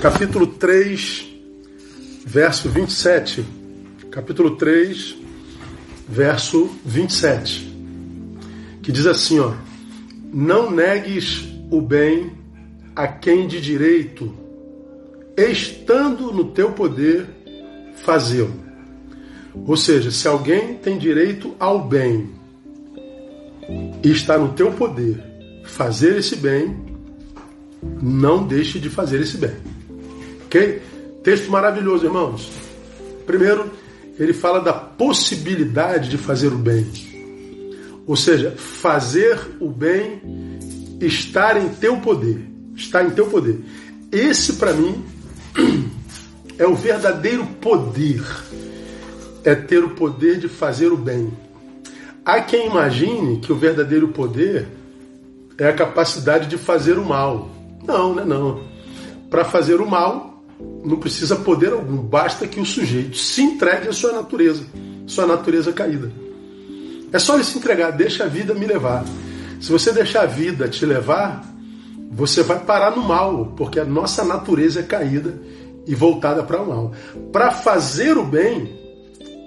capítulo 3, verso 27. Capítulo 3, verso 27. Que diz assim, ó: Não negues o bem a quem de direito, estando no teu poder, fazê-lo. Ou seja, se alguém tem direito ao bem e está no teu poder fazer esse bem, não deixe de fazer esse bem. Ok? Texto maravilhoso, irmãos. Primeiro, ele fala da possibilidade de fazer o bem. Ou seja, fazer o bem estar em teu poder. Está em teu poder. Esse, para mim, é o verdadeiro poder. É ter o poder de fazer o bem. Há quem imagine que o verdadeiro poder é a capacidade de fazer o mal. Não, não é não. Para fazer o mal, não precisa poder algum, basta que o sujeito se entregue à sua natureza, sua natureza caída. É só ele se entregar, deixa a vida me levar. Se você deixar a vida te levar, você vai parar no mal, porque a nossa natureza é caída e voltada para o mal. Para fazer o bem,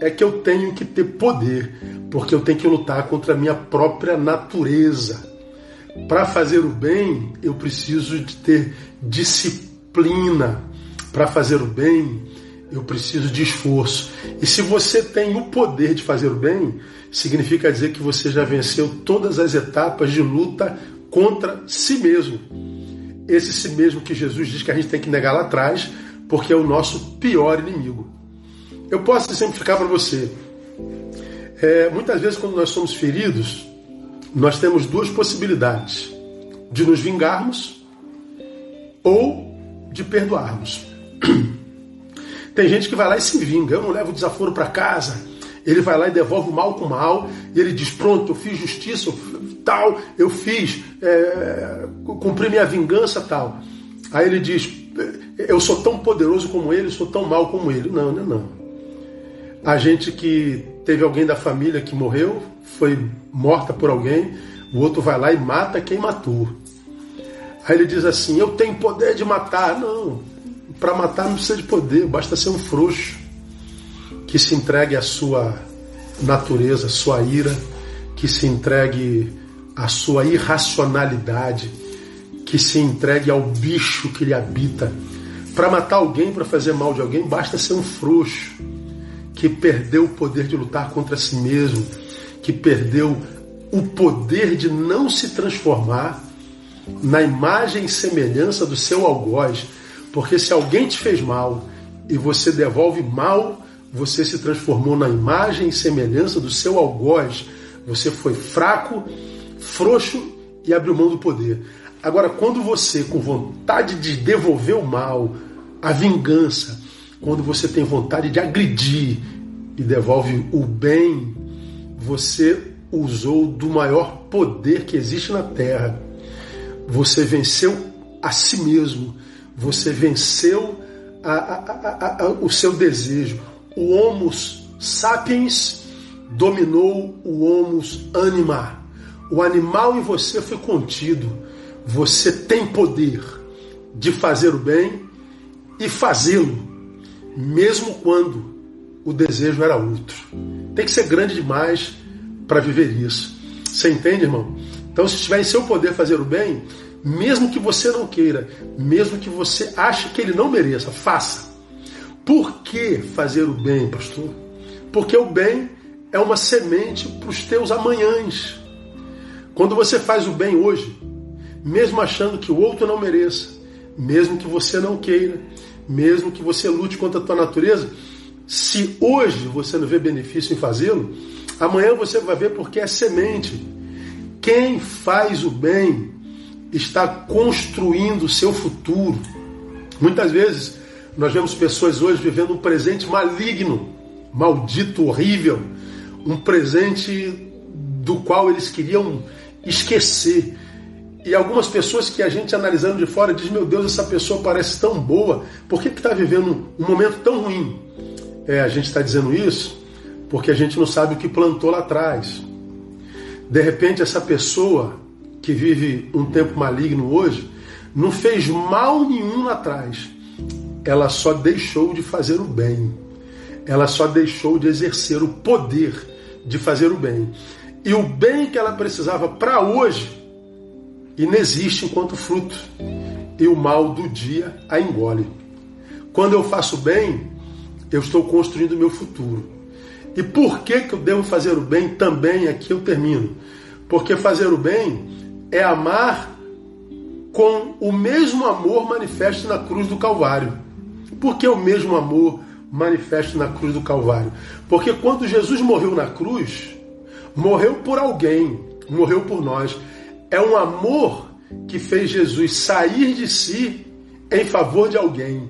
é que eu tenho que ter poder, porque eu tenho que lutar contra a minha própria natureza. Para fazer o bem, eu preciso de ter disciplina. Para fazer o bem, eu preciso de esforço. E se você tem o poder de fazer o bem, significa dizer que você já venceu todas as etapas de luta contra si mesmo. Esse si mesmo que Jesus diz que a gente tem que negar lá atrás, porque é o nosso pior inimigo. Eu posso exemplificar para você. É, muitas vezes, quando nós somos feridos, nós temos duas possibilidades: de nos vingarmos ou de perdoarmos. Tem gente que vai lá e se vinga. Eu não levo desaforo para casa. Ele vai lá e devolve o mal com o mal. E ele diz: Pronto, eu fiz justiça, tal, eu fiz, é, cumpri minha vingança, tal. Aí ele diz: Eu sou tão poderoso como ele, sou tão mal como ele. Não, não, não. A gente que teve alguém da família que morreu, foi morta por alguém, o outro vai lá e mata quem matou. Aí ele diz assim: Eu tenho poder de matar. Não, para matar não precisa de poder, basta ser um frouxo que se entregue à sua natureza, à sua ira, que se entregue à sua irracionalidade, que se entregue ao bicho que lhe habita. Para matar alguém, para fazer mal de alguém, basta ser um frouxo que perdeu o poder de lutar contra si mesmo, que perdeu o poder de não se transformar na imagem e semelhança do seu algoz. Porque se alguém te fez mal e você devolve mal, você se transformou na imagem e semelhança do seu algoz. Você foi fraco, frouxo e abriu mão do poder. Agora, quando você, com vontade de devolver o mal, a vingança, quando você tem vontade de agredir e devolve o bem, você usou do maior poder que existe na terra. Você venceu a si mesmo, você venceu a, a, a, o seu desejo. O Homo sapiens dominou o Homo anima. O animal em você foi contido. Você tem poder de fazer o bem e fazê-lo mesmo quando o desejo era outro. Tem que ser grande demais para viver isso. Você entende, irmão? Então, se estiver em seu poder fazer o bem, mesmo que você não queira, mesmo que você ache que ele não mereça, faça. Por que fazer o bem, pastor? Porque o bem é uma semente para os teus amanhãs. Quando você faz o bem hoje, mesmo achando que o outro não mereça, mesmo que você não queira, mesmo que você lute contra a tua natureza, se hoje você não vê benefício em fazê-lo, amanhã você vai ver porque é semente. Quem faz o bem está construindo o seu futuro. Muitas vezes nós vemos pessoas hoje vivendo um presente maligno, maldito, horrível, um presente do qual eles queriam esquecer. E algumas pessoas que a gente analisando de fora diz: Meu Deus, essa pessoa parece tão boa, por que está vivendo um momento tão ruim? É, a gente está dizendo isso porque a gente não sabe o que plantou lá atrás. De repente, essa pessoa que vive um tempo maligno hoje não fez mal nenhum lá atrás. ela só deixou de fazer o bem. Ela só deixou de exercer o poder de fazer o bem. E o bem que ela precisava para hoje inexiste enquanto fruto. E o mal do dia a engole. Quando eu faço bem, eu estou construindo o meu futuro. E por que, que eu devo fazer o bem também? Aqui eu termino. Porque fazer o bem é amar com o mesmo amor manifesto na cruz do Calvário. Por que o mesmo amor manifesto na cruz do Calvário? Porque quando Jesus morreu na cruz, morreu por alguém, morreu por nós. É um amor que fez Jesus sair de si em favor de alguém.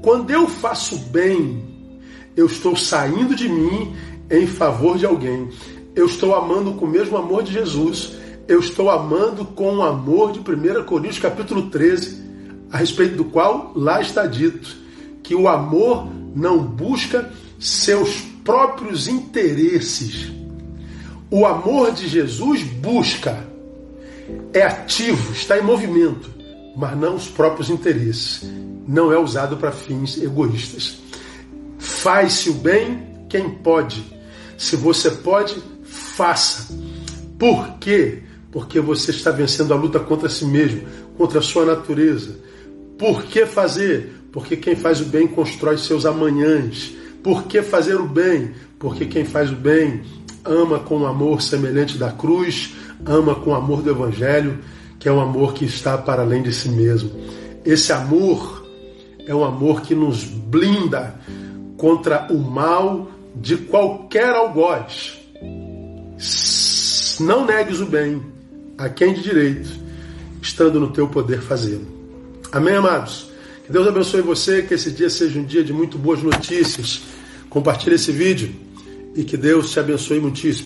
Quando eu faço bem, eu estou saindo de mim em favor de alguém. Eu estou amando com o mesmo amor de Jesus. Eu estou amando com o amor de 1 Coríntios capítulo 13, a respeito do qual lá está dito que o amor não busca seus próprios interesses. O amor de Jesus busca, é ativo, está em movimento, mas não os próprios interesses. Não é usado para fins egoístas. Faz-se o bem quem pode. Se você pode, faça. Por quê? Porque você está vencendo a luta contra si mesmo, contra a sua natureza. Por que fazer? Porque quem faz o bem constrói seus amanhãs. Por que fazer o bem? Porque quem faz o bem ama com o amor semelhante da cruz, ama com o amor do Evangelho, que é um amor que está para além de si mesmo. Esse amor é um amor que nos blinda contra o mal de qualquer algoz. Não negues o bem a quem de direito, estando no teu poder fazê-lo. Amém, amados? Que Deus abençoe você, que esse dia seja um dia de muito boas notícias. Compartilhe esse vídeo e que Deus te abençoe muitíssimo.